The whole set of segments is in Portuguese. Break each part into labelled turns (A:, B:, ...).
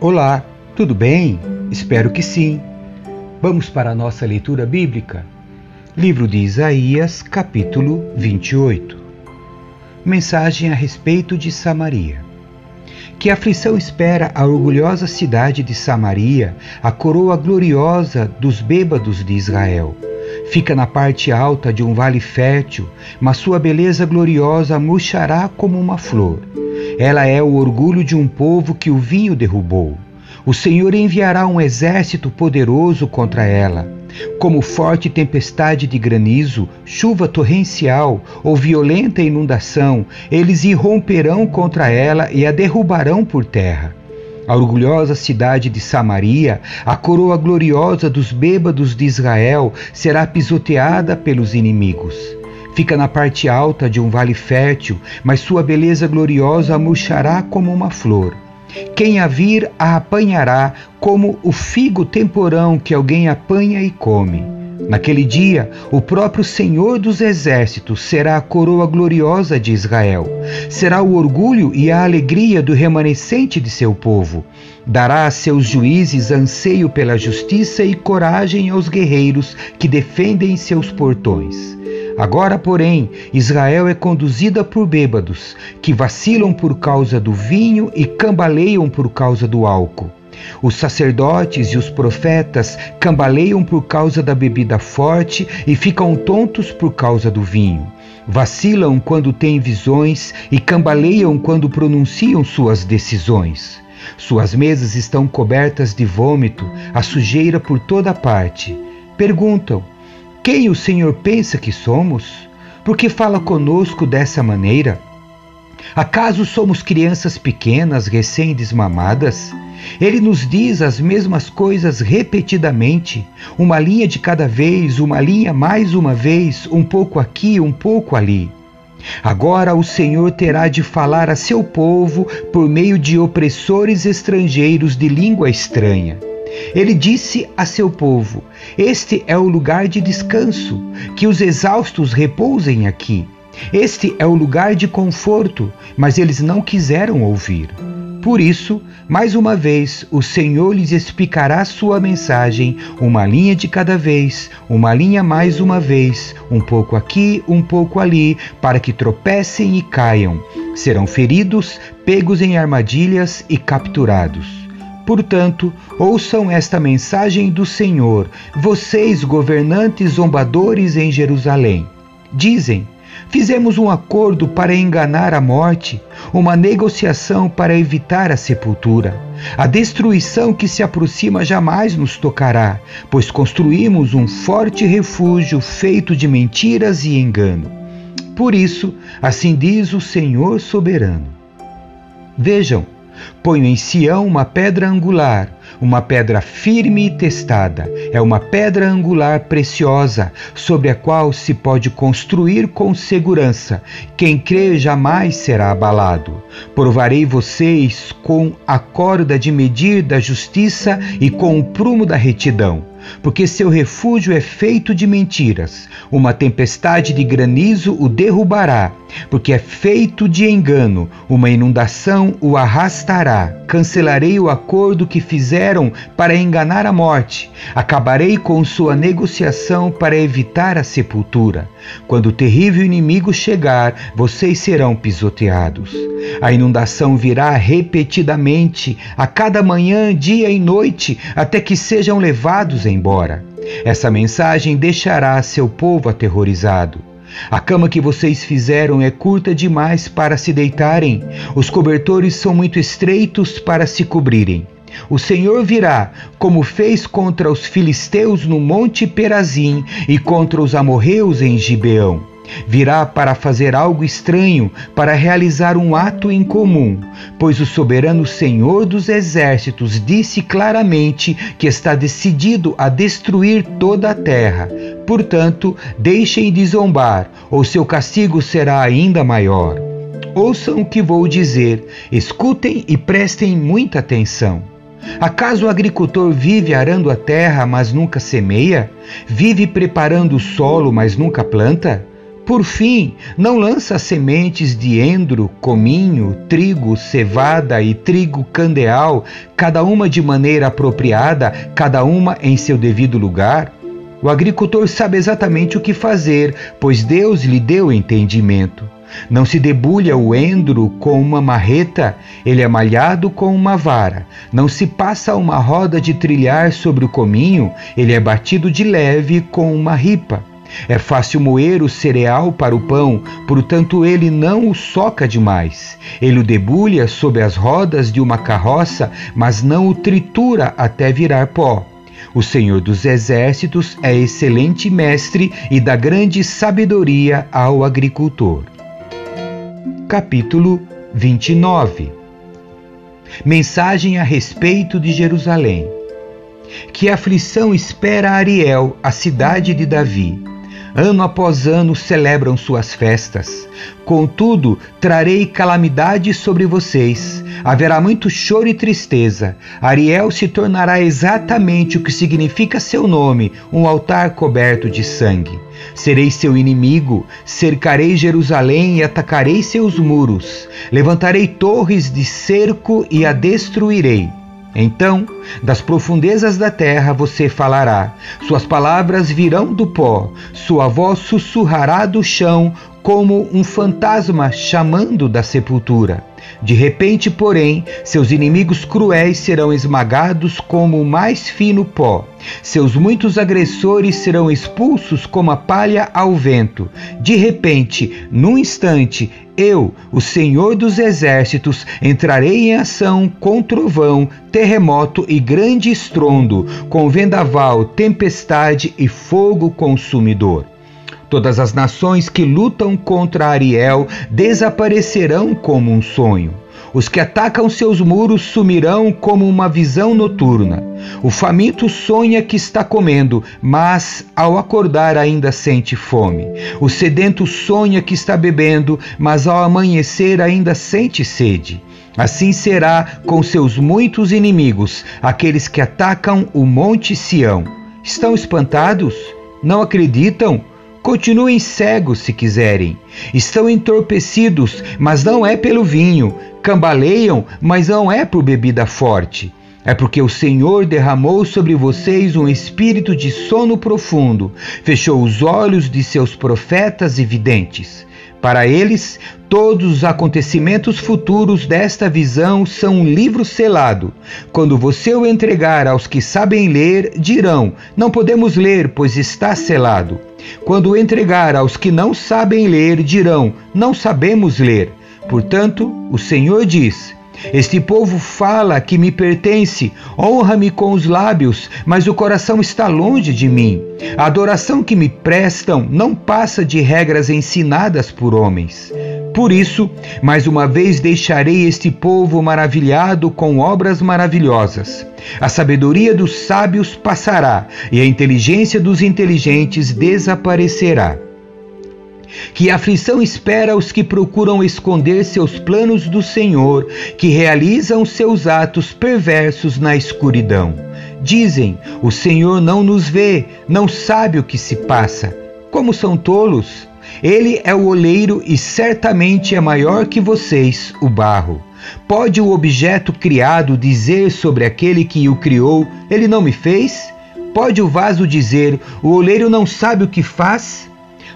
A: Olá, tudo bem? Espero que sim. Vamos para a nossa leitura bíblica. Livro de Isaías, capítulo 28. Mensagem a respeito de Samaria. Que aflição espera a orgulhosa cidade de Samaria, a coroa gloriosa dos bêbados de Israel. Fica na parte alta de um vale fértil, mas sua beleza gloriosa murchará como uma flor. Ela é o orgulho de um povo que o vinho derrubou. O Senhor enviará um exército poderoso contra ela. Como forte tempestade de granizo, chuva torrencial ou violenta inundação, eles irromperão contra ela e a derrubarão por terra. A orgulhosa cidade de Samaria, a coroa gloriosa dos bêbados de Israel, será pisoteada pelos inimigos. Fica na parte alta de um vale fértil, mas sua beleza gloriosa murchará como uma flor. Quem a vir a apanhará como o figo temporão que alguém apanha e come. Naquele dia, o próprio Senhor dos Exércitos será a coroa gloriosa de Israel. Será o orgulho e a alegria do remanescente de seu povo. Dará a seus juízes anseio pela justiça e coragem aos guerreiros que defendem seus portões. Agora, porém, Israel é conduzida por bêbados, que vacilam por causa do vinho e cambaleiam por causa do álcool. Os sacerdotes e os profetas cambaleiam por causa da bebida forte e ficam tontos por causa do vinho. Vacilam quando têm visões e cambaleiam quando pronunciam suas decisões. Suas mesas estão cobertas de vômito, a sujeira por toda parte. Perguntam: quem o Senhor pensa que somos? Por que fala conosco dessa maneira? Acaso somos crianças pequenas, recém-desmamadas? Ele nos diz as mesmas coisas repetidamente, uma linha de cada vez, uma linha mais uma vez, um pouco aqui, um pouco ali. Agora o Senhor terá de falar a seu povo por meio de opressores estrangeiros de língua estranha. Ele disse a seu povo: Este é o lugar de descanso, que os exaustos repousem aqui. Este é o lugar de conforto, mas eles não quiseram ouvir. Por isso, mais uma vez, o Senhor lhes explicará sua mensagem, uma linha de cada vez, uma linha mais uma vez, um pouco aqui, um pouco ali, para que tropecem e caiam. Serão feridos, pegos em armadilhas e capturados. Portanto, ouçam esta mensagem do Senhor, vocês governantes zombadores em Jerusalém. Dizem: Fizemos um acordo para enganar a morte, uma negociação para evitar a sepultura. A destruição que se aproxima jamais nos tocará, pois construímos um forte refúgio feito de mentiras e engano. Por isso, assim diz o Senhor soberano. Vejam, Ponho em Sião uma pedra angular, uma pedra firme e testada. É uma pedra angular preciosa, sobre a qual se pode construir com segurança. Quem crê jamais será abalado. Provarei vocês com a corda de medir da justiça e com o prumo da retidão porque seu refúgio é feito de mentiras. Uma tempestade de granizo o derrubará, porque é feito de engano. Uma inundação o arrastará. Cancelarei o acordo que fizeram para enganar a morte. Acabarei com sua negociação para evitar a sepultura. Quando o terrível inimigo chegar, vocês serão pisoteados. A inundação virá repetidamente, a cada manhã, dia e noite, até que sejam levados embora. Essa mensagem deixará seu povo aterrorizado. A cama que vocês fizeram é curta demais para se deitarem, os cobertores são muito estreitos para se cobrirem. O Senhor virá, como fez contra os filisteus no monte Perazim e contra os amorreus em Gibeão. Virá para fazer algo estranho, para realizar um ato incomum, pois o soberano Senhor dos exércitos disse claramente que está decidido a destruir toda a terra. Portanto, deixem de zombar, ou seu castigo será ainda maior. Ouçam o que vou dizer, escutem e prestem muita atenção. Acaso o agricultor vive arando a terra, mas nunca semeia? Vive preparando o solo, mas nunca planta? Por fim, não lança sementes de endro, cominho, trigo, cevada e trigo candeal, cada uma de maneira apropriada, cada uma em seu devido lugar? O agricultor sabe exatamente o que fazer, pois Deus lhe deu entendimento. Não se debulha o endro com uma marreta, ele é malhado com uma vara. Não se passa uma roda de trilhar sobre o cominho, ele é batido de leve com uma ripa. É fácil moer o cereal para o pão, portanto ele não o soca demais. Ele o debulha sob as rodas de uma carroça, mas não o tritura até virar pó. O Senhor dos Exércitos é excelente mestre e dá grande sabedoria ao agricultor. Capítulo 29 Mensagem a respeito de Jerusalém. Que aflição espera Ariel, a cidade de Davi? Ano após ano celebram suas festas. Contudo, trarei calamidade sobre vocês. Haverá muito choro e tristeza. Ariel se tornará exatamente o que significa seu nome, um altar coberto de sangue. Serei seu inimigo, cercarei Jerusalém e atacarei seus muros. Levantarei torres de cerco e a destruirei. Então, das profundezas da terra você falará, suas palavras virão do pó, sua voz sussurrará do chão como um fantasma chamando da sepultura. De repente, porém, seus inimigos cruéis serão esmagados como o mais fino pó. Seus muitos agressores serão expulsos como a palha ao vento. De repente, num instante, eu, o Senhor dos Exércitos, entrarei em ação com trovão, terremoto e grande estrondo, com vendaval, tempestade e fogo consumidor. Todas as nações que lutam contra Ariel desaparecerão como um sonho. Os que atacam seus muros sumirão como uma visão noturna. O faminto sonha que está comendo, mas ao acordar ainda sente fome. O sedento sonha que está bebendo, mas ao amanhecer ainda sente sede. Assim será com seus muitos inimigos, aqueles que atacam o Monte Sião. Estão espantados? Não acreditam? Continuem cegos se quiserem. Estão entorpecidos, mas não é pelo vinho. Cambaleiam, mas não é por bebida forte. É porque o Senhor derramou sobre vocês um espírito de sono profundo, fechou os olhos de seus profetas e videntes. Para eles, todos os acontecimentos futuros desta visão são um livro selado. Quando você o entregar aos que sabem ler, dirão: Não podemos ler, pois está selado. Quando o entregar aos que não sabem ler, dirão: Não sabemos ler. Portanto, o Senhor diz: este povo fala que me pertence, honra-me com os lábios, mas o coração está longe de mim. A adoração que me prestam não passa de regras ensinadas por homens. Por isso, mais uma vez deixarei este povo maravilhado com obras maravilhosas. A sabedoria dos sábios passará e a inteligência dos inteligentes desaparecerá. Que aflição espera os que procuram esconder seus planos do Senhor, que realizam seus atos perversos na escuridão. Dizem: O Senhor não nos vê, não sabe o que se passa. Como são tolos! Ele é o oleiro e certamente é maior que vocês, o barro. Pode o objeto criado dizer sobre aquele que o criou: Ele não me fez? Pode o vaso dizer: O oleiro não sabe o que faz?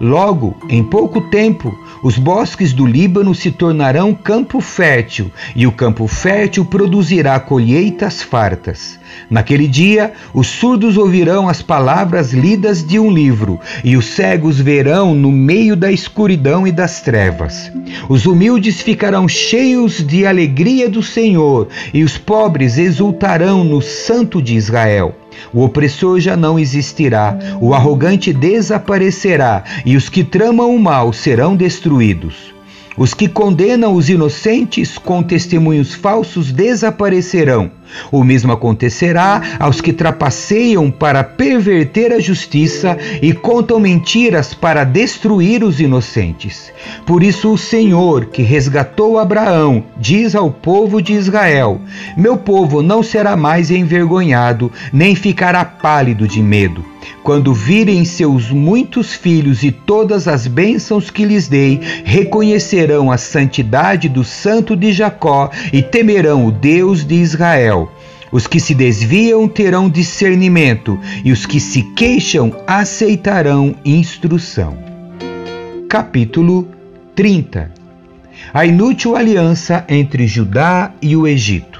A: Logo, em pouco tempo, os bosques do Líbano se tornarão campo fértil, e o campo fértil produzirá colheitas fartas. Naquele dia, os surdos ouvirão as palavras lidas de um livro, e os cegos verão no meio da escuridão e das trevas. Os humildes ficarão cheios de alegria do Senhor, e os pobres exultarão no Santo de Israel. O opressor já não existirá, o arrogante desaparecerá, e os que tramam o mal serão destruídos. Os que condenam os inocentes com testemunhos falsos desaparecerão. O mesmo acontecerá aos que trapaceiam para perverter a justiça e contam mentiras para destruir os inocentes. Por isso, o Senhor, que resgatou Abraão, diz ao povo de Israel: Meu povo não será mais envergonhado, nem ficará pálido de medo. Quando virem seus muitos filhos e todas as bênçãos que lhes dei, reconhecerão a santidade do Santo de Jacó e temerão o Deus de Israel. Os que se desviam terão discernimento, e os que se queixam aceitarão instrução. Capítulo 30 A inútil aliança entre Judá e o Egito.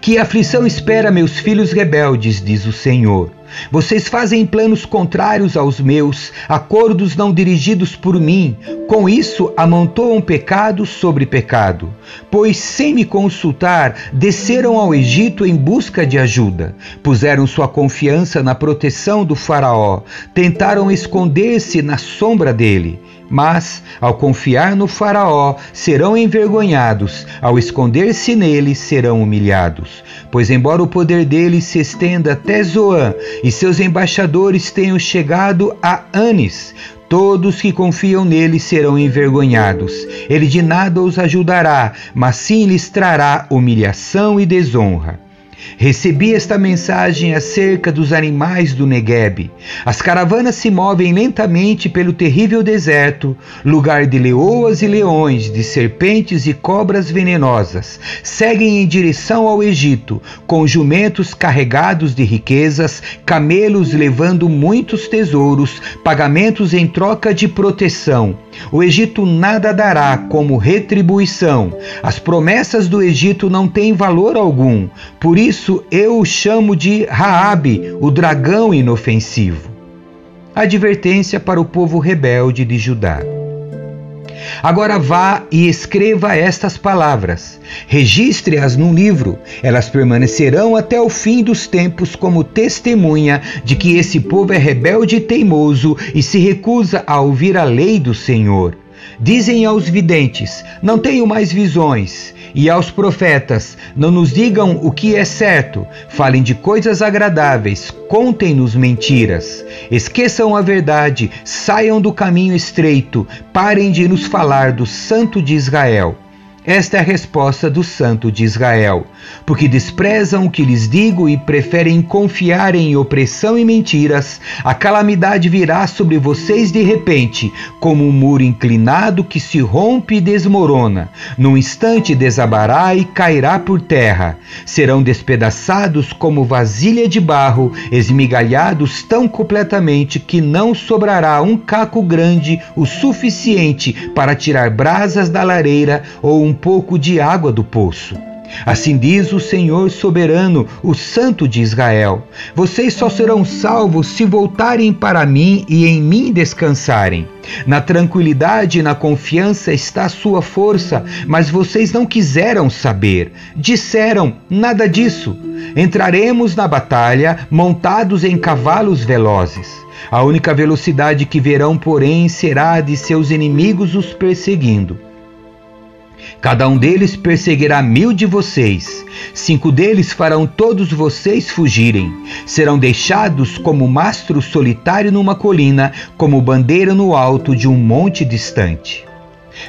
A: Que aflição espera meus filhos rebeldes, diz o Senhor. Vocês fazem planos contrários aos meus, acordos não dirigidos por mim. Com isso, amontoam pecado sobre pecado. Pois, sem me consultar, desceram ao Egito em busca de ajuda. Puseram sua confiança na proteção do Faraó. Tentaram esconder-se na sombra dele. Mas, ao confiar no Faraó, serão envergonhados, ao esconder-se nele, serão humilhados. Pois, embora o poder dele se estenda até Zoan e seus embaixadores tenham chegado a Anis, Todos que confiam nele serão envergonhados. Ele de nada os ajudará, mas sim lhes trará humilhação e desonra. Recebi esta mensagem acerca dos animais do Negueb. As caravanas se movem lentamente pelo terrível deserto, lugar de leoas e leões, de serpentes e cobras venenosas. Seguem em direção ao Egito, com jumentos carregados de riquezas, camelos levando muitos tesouros, pagamentos em troca de proteção. O Egito nada dará como retribuição. As promessas do Egito não têm valor algum. Por isso eu o chamo de Raabe, o dragão inofensivo. Advertência para o povo rebelde de Judá. Agora vá e escreva estas palavras. Registre-as num livro. Elas permanecerão até o fim dos tempos como testemunha de que esse povo é rebelde e teimoso e se recusa a ouvir a lei do Senhor. Dizem aos videntes: Não tenho mais visões. E aos profetas: Não nos digam o que é certo. Falem de coisas agradáveis. Contem-nos mentiras. Esqueçam a verdade. Saiam do caminho estreito. Parem de nos falar do Santo de Israel. Esta é a resposta do Santo de Israel, porque desprezam o que lhes digo e preferem confiar em opressão e mentiras. A calamidade virá sobre vocês de repente, como um muro inclinado que se rompe e desmorona. Num instante desabará e cairá por terra. Serão despedaçados como vasilha de barro, esmigalhados tão completamente que não sobrará um caco grande o suficiente para tirar brasas da lareira ou um um pouco de água do poço. Assim diz o Senhor soberano, o Santo de Israel: Vocês só serão salvos se voltarem para mim e em mim descansarem. Na tranquilidade e na confiança está sua força, mas vocês não quiseram saber. Disseram: Nada disso. Entraremos na batalha montados em cavalos velozes. A única velocidade que verão, porém, será de seus inimigos os perseguindo. Cada um deles perseguirá mil de vocês. Cinco deles farão todos vocês fugirem. Serão deixados como mastro solitário numa colina, como bandeira no alto de um monte distante.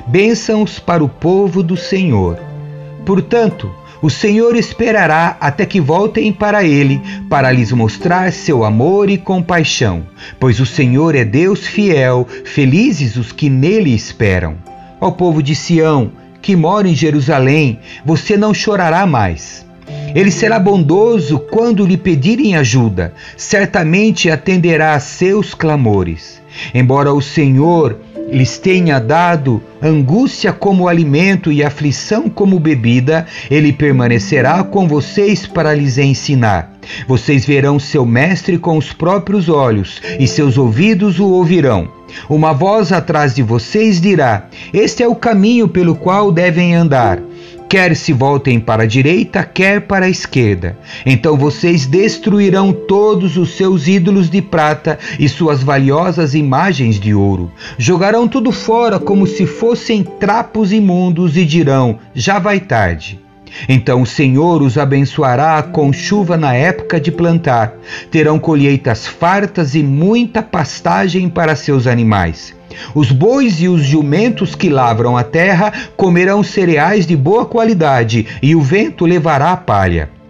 A: Bênçãos para o povo do Senhor. Portanto, o Senhor esperará até que voltem para ele, para lhes mostrar seu amor e compaixão, pois o Senhor é Deus fiel, felizes os que nele esperam. Ao povo de Sião, que mora em Jerusalém, você não chorará mais. Ele será bondoso quando lhe pedirem ajuda, certamente atenderá a seus clamores. Embora o Senhor lhes tenha dado angústia como alimento e aflição como bebida, ele permanecerá com vocês para lhes ensinar. Vocês verão seu mestre com os próprios olhos, e seus ouvidos o ouvirão. Uma voz atrás de vocês dirá: Este é o caminho pelo qual devem andar quer se voltem para a direita, quer para a esquerda. Então vocês destruirão todos os seus ídolos de prata e suas valiosas imagens de ouro. Jogarão tudo fora como se fossem trapos imundos e dirão: já vai tarde. Então o Senhor os abençoará com chuva na época de plantar. Terão colheitas fartas e muita pastagem para seus animais. Os bois e os jumentos que lavram a terra comerão cereais de boa qualidade, e o vento levará a palha.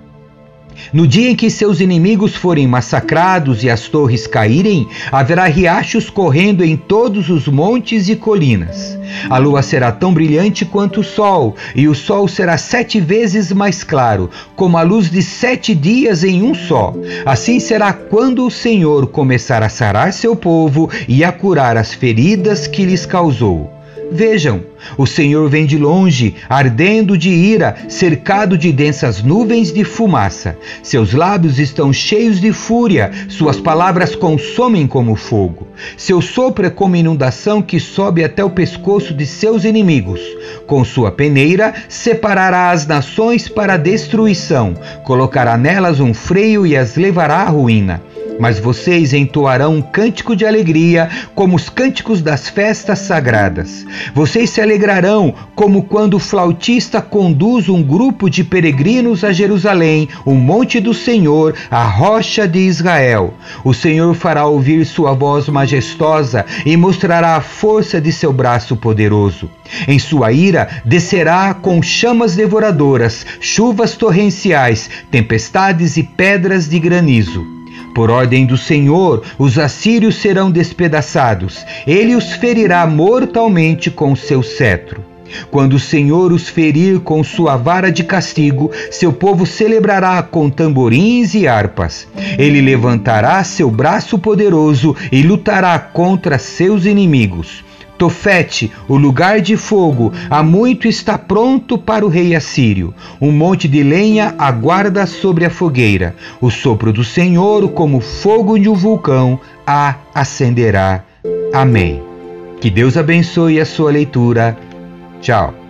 A: No dia em que seus inimigos forem massacrados e as torres caírem, haverá riachos correndo em todos os montes e colinas. A lua será tão brilhante quanto o sol, e o sol será sete vezes mais claro, como a luz de sete dias em um só. Assim será quando o Senhor começar a sarar seu povo e a curar as feridas que lhes causou. Vejam, o Senhor vem de longe, ardendo de ira, cercado de densas nuvens de fumaça. Seus lábios estão cheios de fúria, suas palavras consomem como fogo. Seu sopro é como inundação que sobe até o pescoço de seus inimigos. Com sua peneira, separará as nações para a destruição, colocará nelas um freio e as levará à ruína mas vocês entoarão um cântico de alegria, como os cânticos das festas sagradas. Vocês se alegrarão, como quando o flautista conduz um grupo de peregrinos a Jerusalém, o monte do Senhor, a rocha de Israel. O Senhor fará ouvir sua voz majestosa e mostrará a força de seu braço poderoso. Em sua ira descerá com chamas devoradoras, chuvas torrenciais, tempestades e pedras de granizo. Por ordem do Senhor, os assírios serão despedaçados. Ele os ferirá mortalmente com seu cetro. Quando o Senhor os ferir com sua vara de castigo, seu povo celebrará com tamborins e harpas. Ele levantará seu braço poderoso e lutará contra seus inimigos. Tofete, o lugar de fogo, há muito está pronto para o rei assírio. Um monte de lenha aguarda sobre a fogueira. O sopro do Senhor, como fogo de um vulcão, a acenderá. Amém. Que Deus abençoe a sua leitura. Tchau.